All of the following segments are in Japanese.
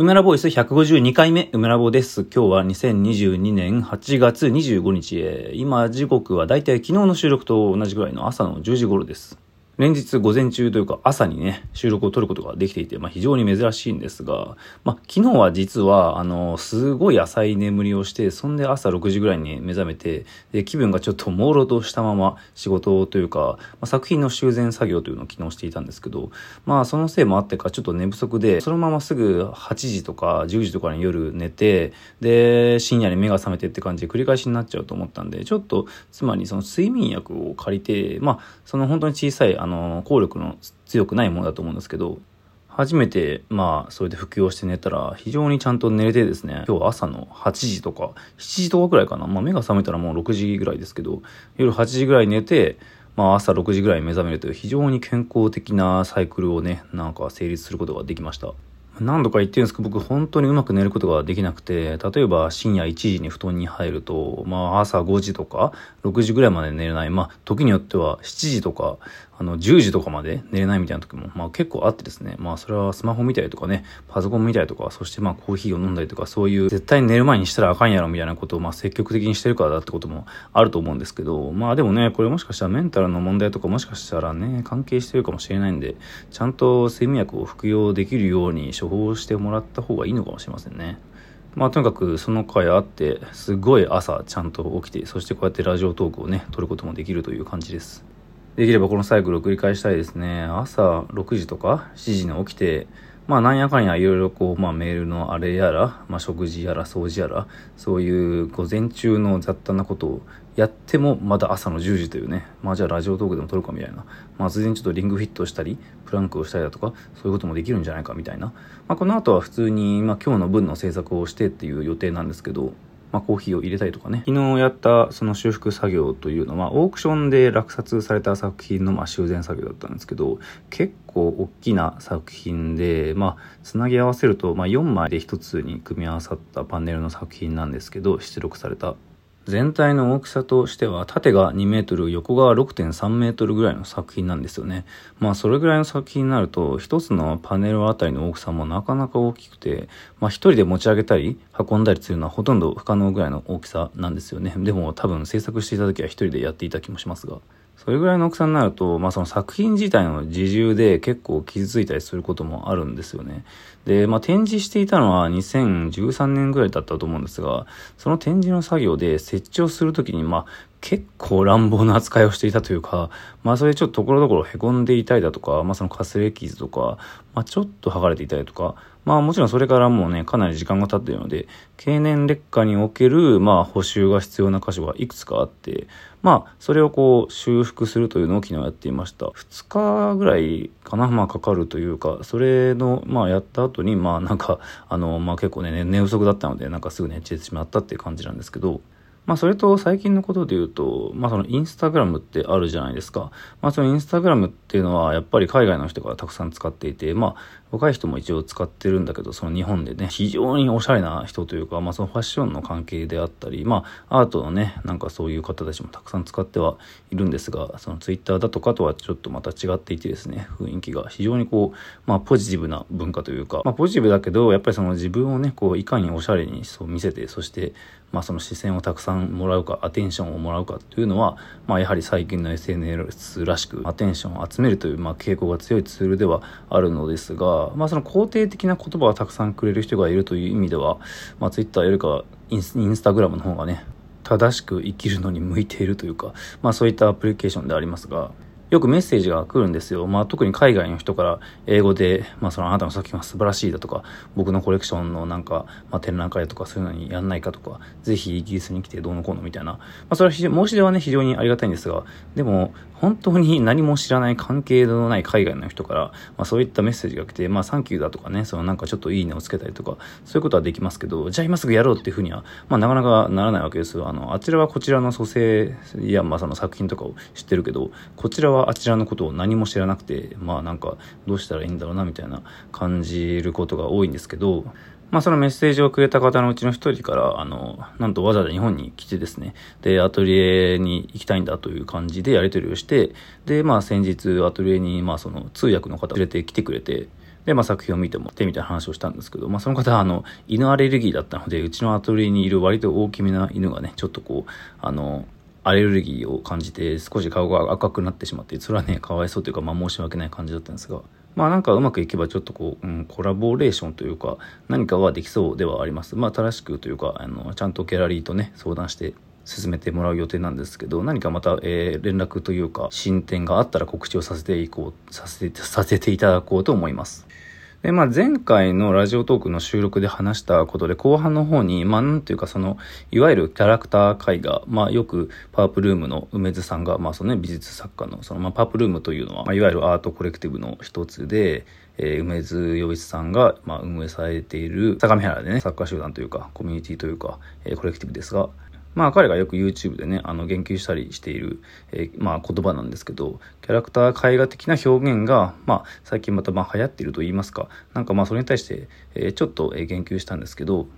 梅ラボイス152回目、梅ラボです。今日は2022年8月25日へ。今、時刻はだいたい昨日の収録と同じぐらいの朝の10時頃です。連日午前中というか朝にね、収録を撮ることができていて、まあ非常に珍しいんですが、まあ昨日は実は、あの、すごい浅い眠りをして、そんで朝6時ぐらいに目覚めて、で、気分がちょっと朦朧としたまま仕事というか、まあ、作品の修繕作業というのを昨日していたんですけど、まあそのせいもあってかちょっと寝不足で、そのまますぐ8時とか10時とかに夜寝て、で、深夜に目が覚めてって感じで繰り返しになっちゃうと思ったんで、ちょっと、つまりその睡眠薬を借りて、まあその本当に小さい、あの、の効力の強くないものだと思うんですけど、初めて、まあ、それで服用して寝たら、非常にちゃんと寝れてですね、今日朝の8時とか、7時とかくらいかな。まあ、目が覚めたらもう6時ぐらいですけど、夜8時ぐらい寝て、まあ、朝6時ぐらい目覚めるという非常に健康的なサイクルをね、なんか成立することができました。何度か言ってるんですけど、僕本当にうまく寝ることができなくて、例えば深夜1時に布団に入ると、まあ朝5時とか6時ぐらいまで寝れない。まあ時によっては7時とか、あの10時とかまで寝れないみたいな時も、まあ結構あってですね。まあそれはスマホ見たりとかね、パソコン見たりとか、そしてまあコーヒーを飲んだりとか、そういう絶対に寝る前にしたらあかんやろみたいなことをまあ積極的にしてるからだってこともあると思うんですけど、まあでもね、これもしかしたらメンタルの問題とかもしかしたらね、関係してるかもしれないんで、ちゃんと睡眠薬を服用できるように処方してもらった方がいいのかもしれませんね。まあとにかくその回あって、すごい朝ちゃんと起きて、そしてこうやってラジオトークをね、撮ることもできるという感じです。できればこのサイクルを繰り返したいですね。朝6時とか7時に起きて、まあなんやかんやいろいろこう、まあメールのあれやら、まあ食事やら掃除やら、そういう午前中の雑多なことをやってもまだ朝の10時というね、まあじゃあラジオトークでも撮るかみたいな、まあ突然ちょっとリングフィットしたり、プランクをしたりだとか、そういうこともできるんじゃないかみたいな。まあこの後は普通に、まあ今日の分の制作をしてっていう予定なんですけど、まあ、コーヒーを入れたりとかね。昨日やったその修復作業というのは、オークションで落札された作品のまあ修繕作業だったんですけど、結構大きな作品で、まあ、つなぎ合わせると、まあ、4枚で1つに組み合わさったパネルの作品なんですけど、出力された。全体の大きさとしては縦が2メートル横が6.3メートルぐらいの作品なんですよね。まあそれぐらいの作品になると一つのパネルあたりの大きさもなかなか大きくてまあ一人で持ち上げたり運んだりするのはほとんど不可能ぐらいの大きさなんですよね。でも多分制作していた時は一人でやっていた気もしますが。それぐらいの大きさになると、まあその作品自体の自重で結構傷ついたりすることもあるんですよね。で、まあ展示していたのは2013年ぐらいだったと思うんですが、その展示の作業で設置をするときに、まあ結構乱暴な扱いをしていたというか、まあそれちょっとところどころ凹んでいたりだとか、まあそのかすれ傷とか、まあちょっと剥がれていたりとか、まあもちろんそれからもうね、かなり時間が経っているので、経年劣化における、まあ補修が必要な箇所がいくつかあって、まあそれをこう修復するというのを昨日やっていました。2日ぐらいかな、まあかかるというか、それの、まあやった後に、まあなんか、あの、まあ結構ね、寝不足だったので、なんかすぐ寝ちてしまったっていう感じなんですけど、まあそれと最近のことで言うと、まあそのインスタグラムってあるじゃないですか。まあそのインスタグラムっていうのはやっぱり海外の人がたくさん使っていて、まあ若い人も一応使ってるんだけど、その日本でね、非常におしゃれな人というか、まあそのファッションの関係であったり、まあアートのね、なんかそういう方たちもたくさん使ってはいるんですが、そのツイッターだとかとはちょっとまた違っていてですね、雰囲気が非常にこう、まあポジティブな文化というか、まあポジティブだけど、やっぱりその自分をね、こういかにおしゃれにそう見せて、そしてまあその視線をたくさんもらうか、アテンションをもらうかというのは、まあやはり最近の SNS らしく、アテンションを集めるという、まあ傾向が強いツールではあるのですが、まあその肯定的な言葉をたくさんくれる人がいるという意味では、まあ Twitter よりかインスインスタグラムの方がね、正しく生きるのに向いているというか、まあそういったアプリケーションでありますが、よくメッセージが来るんですよ。まあ特に海外の人から英語で、まあそのあなたの作品は素晴らしいだとか、僕のコレクションのなんか、まあ展覧会とかそういうのにやんないかとか、ぜひイギリスに来てどうのこうのみたいな。まあそれは申し出はね非常にありがたいんですが、でも本当に何も知らない関係のない海外の人から、まあそういったメッセージが来て、まあサンキューだとかね、そのなんかちょっといいねをつけたりとか、そういうことはできますけど、じゃあ今すぐやろうっていうふうには、まあなかなかならないわけですよ。あの、あちらはこちらの蘇生や、まあその作品とかを知ってるけど、こちらはあちらのことを何も知らなくて、まあなんかどうしたらいいんだろうなみたいな感じることが多いんですけど、まあそのメッセージをくれた方のうちの一人から、あの、なんとわざわざ日本に来てですね、で、アトリエに行きたいんだという感じでやり取りをして、で、まあ先日アトリエに、まあその通訳の方連れてきてくれて、で、まあ作品を見てもってみたいな話をしたんですけど、まあその方はあの、犬アレルギーだったので、うちのアトリエにいる割と大きめな犬がね、ちょっとこう、あの、アレルギーを感じて少し顔が赤くなってしまって、それはね、かわいそうというか、まあ申し訳ない感じだったんですが、まあなんかうまくいけばちょっとこう、うん、コラボレーションというか、何かはできそうではあります。まあ正しくというか、あの、ちゃんとギャラリーとね、相談して進めてもらう予定なんですけど、何かまた、えー、連絡というか、進展があったら告知をさせていこう、させて、させていただこうと思います。で、まあ、前回のラジオトークの収録で話したことで、後半の方に、まあ、なんていうか、その、いわゆるキャラクター絵画、まあ、よく、パープルームの梅津さんが、まあ、そのね、美術作家の、その、まあ、パープルームというのは、まあ、いわゆるアートコレクティブの一つで、えー、梅津洋一さんが、まあ、運営されている、相模原でね、サッカー集団というか、コミュニティというか、えー、コレクティブですが、まあ彼がよく YouTube でね、あの言及したりしている、えー、まあ言葉なんですけど、キャラクター絵画的な表現が、まあ最近またまあ流行っていると言いますか、なんかまあそれに対して、えー、ちょっと言及したんですけど、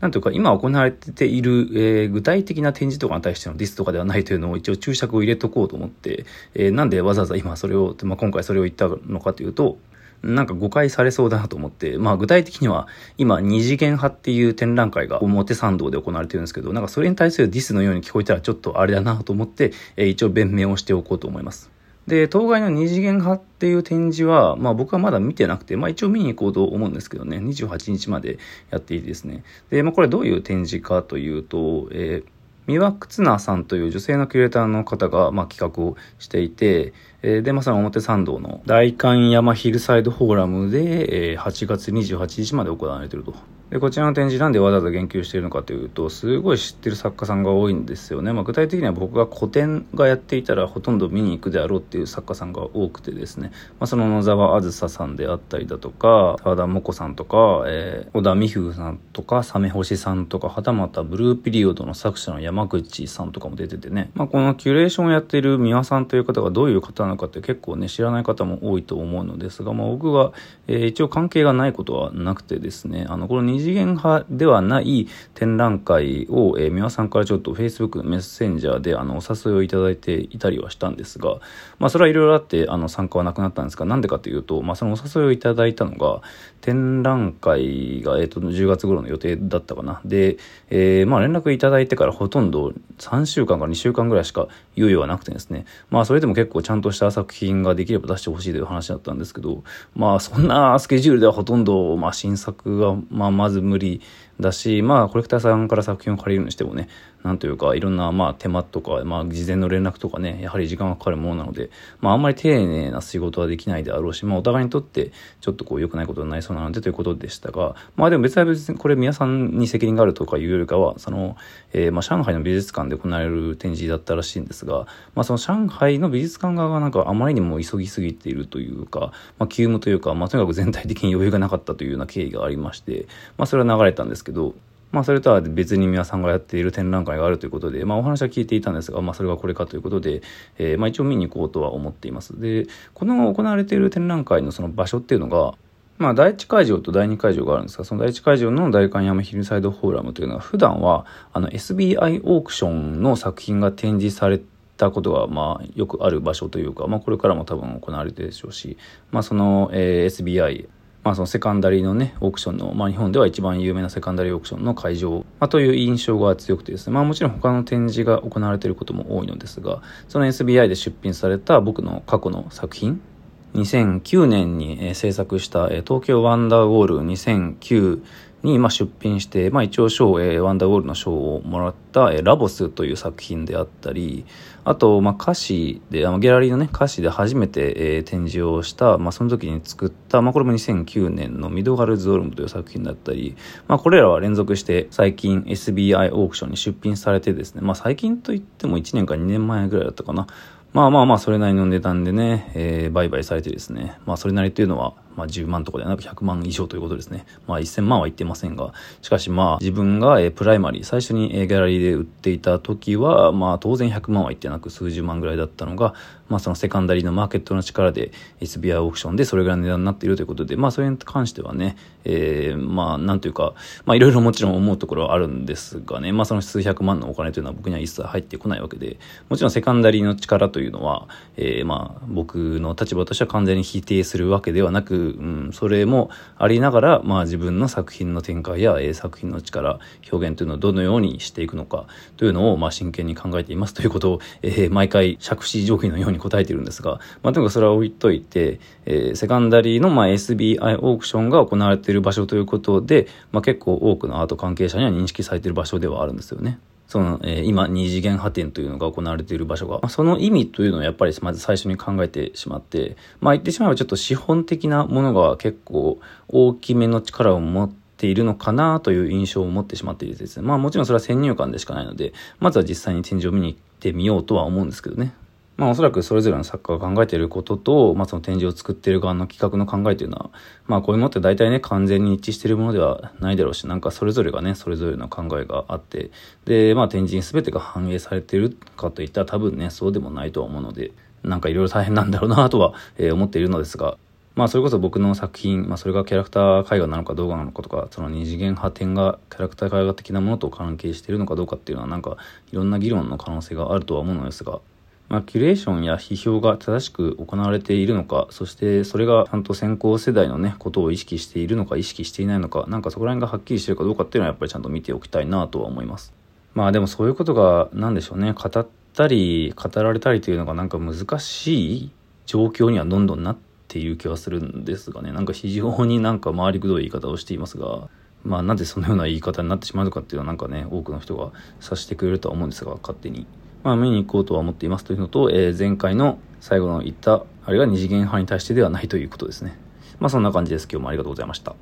なんというか今行われている、えー、具体的な展示とかに対してのディスとかではないというのを一応注釈を入れとこうと思って、えー、なんでわざわざ今それを、まあ今回それを言ったのかというと、なんか誤解されそうだなと思って、まあ具体的には今二次元派っていう展覧会が表参道で行われてるんですけど、なんかそれに対するディスのように聞こえたらちょっとあれだなと思って、え、一応弁明をしておこうと思います。で、当該の二次元派っていう展示は、まあ僕はまだ見てなくて、まあ一応見に行こうと思うんですけどね、28日までやっていてですね。で、まあこれどういう展示かというと、えー三輪忽那さんという女性のキュレーターの方が、まあ、企画をしていて、えー、で、まさに表参道の大観山ヒルサイドフォーラムで、えー、8月28日まで行われていると。で、こちらの展示なんでわざわざ言及しているのかというと、すごい知ってる作家さんが多いんですよね。まあ、具体的には僕が個展がやっていたらほとんど見に行くであろうっていう作家さんが多くてですね。まあ、その野沢あずささんであったりだとか、沢田もこさんとか、えー、小田美風さんとか、サメ星さんとか、はたまたブルーピリオドの作者の山口さんとかも出ててね。まあ、このキュレーションをやっている三輪さんという方がどういう方なのかって結構ね、知らない方も多いと思うのですが、まあ、僕は、えー、一応関係がないことはなくてですね、あの、この二次元派ではない展覧会を、えー、三輪さんからちょっと Facebook メッセンジャーであのお誘いをいただいていたりはしたんですが、まあそれはいろいろあってあの参加はなくなったんですが、なんでかというと、まあそのお誘いをいただいたのが、展覧会が、えっ、ー、と、10月頃の予定だったかな。で、えー、まあ連絡いただいてからほとんど3週間から2週間ぐらいしか猶予はなくてですね、まあそれでも結構ちゃんとした作品ができれば出してほしいという話だったんですけど、まあそんなスケジュールではほとんど、まあ新作が、まあままず無理だし、まあ、コレクターさんから作品を借りるにしてもね、なんというか、いろんな、まあ、手間とか、まあ、事前の連絡とかね、やはり時間がかかるものなので、まあ、あんまり丁寧な仕事はできないであろうし、まあ、お互いにとって、ちょっとこう、良くないことになりそうなのでということでしたが、まあ、でも別は別に、これ皆さんに責任があるとかいうよりかは、その、えー、まあ、上海の美術館で行われる展示だったらしいんですが、まあ、その上海の美術館側がなんかあまりにも急ぎすぎているというか、まあ、急務というか、まあ、とにかく全体的に余裕がなかったというような経緯がありまして、まあ、それは流れたんですけど、まあ、それとは別に皆さんがやっている展覧会があるということで、まあ、お話は聞いていたんですが、まあ、それがこれかということで、えー、まあ、一応見に行こうとは思っています。で、この行われている展覧会のその場所っていうのが、まあ、第1会場と第2会場があるんですが、その第1会場の大観山ヒルサイドフォーラムというのは、普段は、あの、SBI オークションの作品が展示されたことが、まあ、よくある場所というか、まあ、これからも多分行われてるでしょうし、まあ、その、えー、SBI まあ、そのセカンダリーのね、オークションの、まあ、日本では一番有名なセカンダリーオークションの会場、まあ、という印象が強くてですね、まあ、もちろん他の展示が行われていることも多いのですが、その SBI で出品された僕の過去の作品、2009年に制作した東京ワンダーウォール2009にま出品して、まあ、一応賞、えー、ワンダーウォールの賞をもらった、えー、ラボスという作品であったり、あと、まあ、歌詞で、あのギャラリーのね、歌詞で初めて、えー、展示をした、まあ、その時に作った、まあ、これも2009年のミドガルズ・オルムという作品だったり、まあ、これらは連続して最近 SBI オークションに出品されてですね、まあ、最近といっても1年か2年前ぐらいだったかな。まあまあまあ、それなりの値段でね、えー、売買されてですね、まあ、それなりというのは、まあ、10万とかではなく100万以上ということですね。まあ、1000万は言ってませんが、しかしまあ、自分が、えー、プライマリー、最初に、えー、ギャラリーで売っていた時は、まあ、当然100万は言ってなく数十万ぐらいだったのが、まあ、そのセカンダリーのマーケットの力で SBI オークションでそれぐらいの値段になっているということで、まあ、それに関してはね、えー、まあ、なんというか、まあ、いろいろもちろん思うところはあるんですがね、まあ、その数百万のお金というのは僕には一切入ってこないわけで、もちろんセカンダリーの力というのは、えー、まあ、僕の立場としては完全に否定するわけではなく、うん、それもありながら、まあ自分の作品の展開や、え、作品の力、表現というのをどのようにしていくのかというのを、まあ真剣に考えていますということを、えー、毎回借子条件のように答えているんですが、まあとにかくそれは置いといて、えー、セカンダリーの、まあ SBI オークションが行われている場所ということで、まあ結構多くのアート関係者には認識されている場所ではあるんですよね。その、えー、今、二次元破点というのが行われている場所が、その意味というのをやっぱりまず最初に考えてしまって、まあ言ってしまえばちょっと資本的なものが結構大きめの力を持っているのかなという印象を持ってしまっているですね。まあもちろんそれは先入観でしかないので、まずは実際に展示を見に行ってみようとは思うんですけどね。まあおそらくそれぞれの作家が考えていることと、まあその展示を作っている側の企画の考えというのは、まあこういうものって大体ね、完全に一致しているものではないだろうし、なんかそれぞれがね、それぞれの考えがあって、で、まあ展示に全てが反映されているかといったら多分ね、そうでもないとは思うので、なんかいろいろ大変なんだろうなとは、えー、思っているのですが、まあそれこそ僕の作品、まあそれがキャラクター絵画なのかどうかなのかとか、その二次元派展がキャラクター絵画的なものと関係しているのかどうかっていうのはなんかいろんな議論の可能性があるとは思うのですが、まあ、キュレーションや批評が正しく行われているのか、そしてそれがちゃんと先行世代のね、ことを意識しているのか、意識していないのか、なんかそこら辺がはっきりしてるかどうかっていうのはやっぱりちゃんと見ておきたいなとは思います。まあでもそういうことが、なんでしょうね、語ったり、語られたりというのがなんか難しい状況にはどんどんなっている気はするんですがね、なんか非常になんか回りくどい言い方をしていますが、まあなぜそのような言い方になってしまうのかっていうのはなんかね、多くの人が察してくれるとは思うんですが、勝手に。まあ、見に行こうとは思っていますというのと、えー、前回の最後の言った、あれが二次元派に対してではないということですね。まあ、そんな感じです。今日もありがとうございました。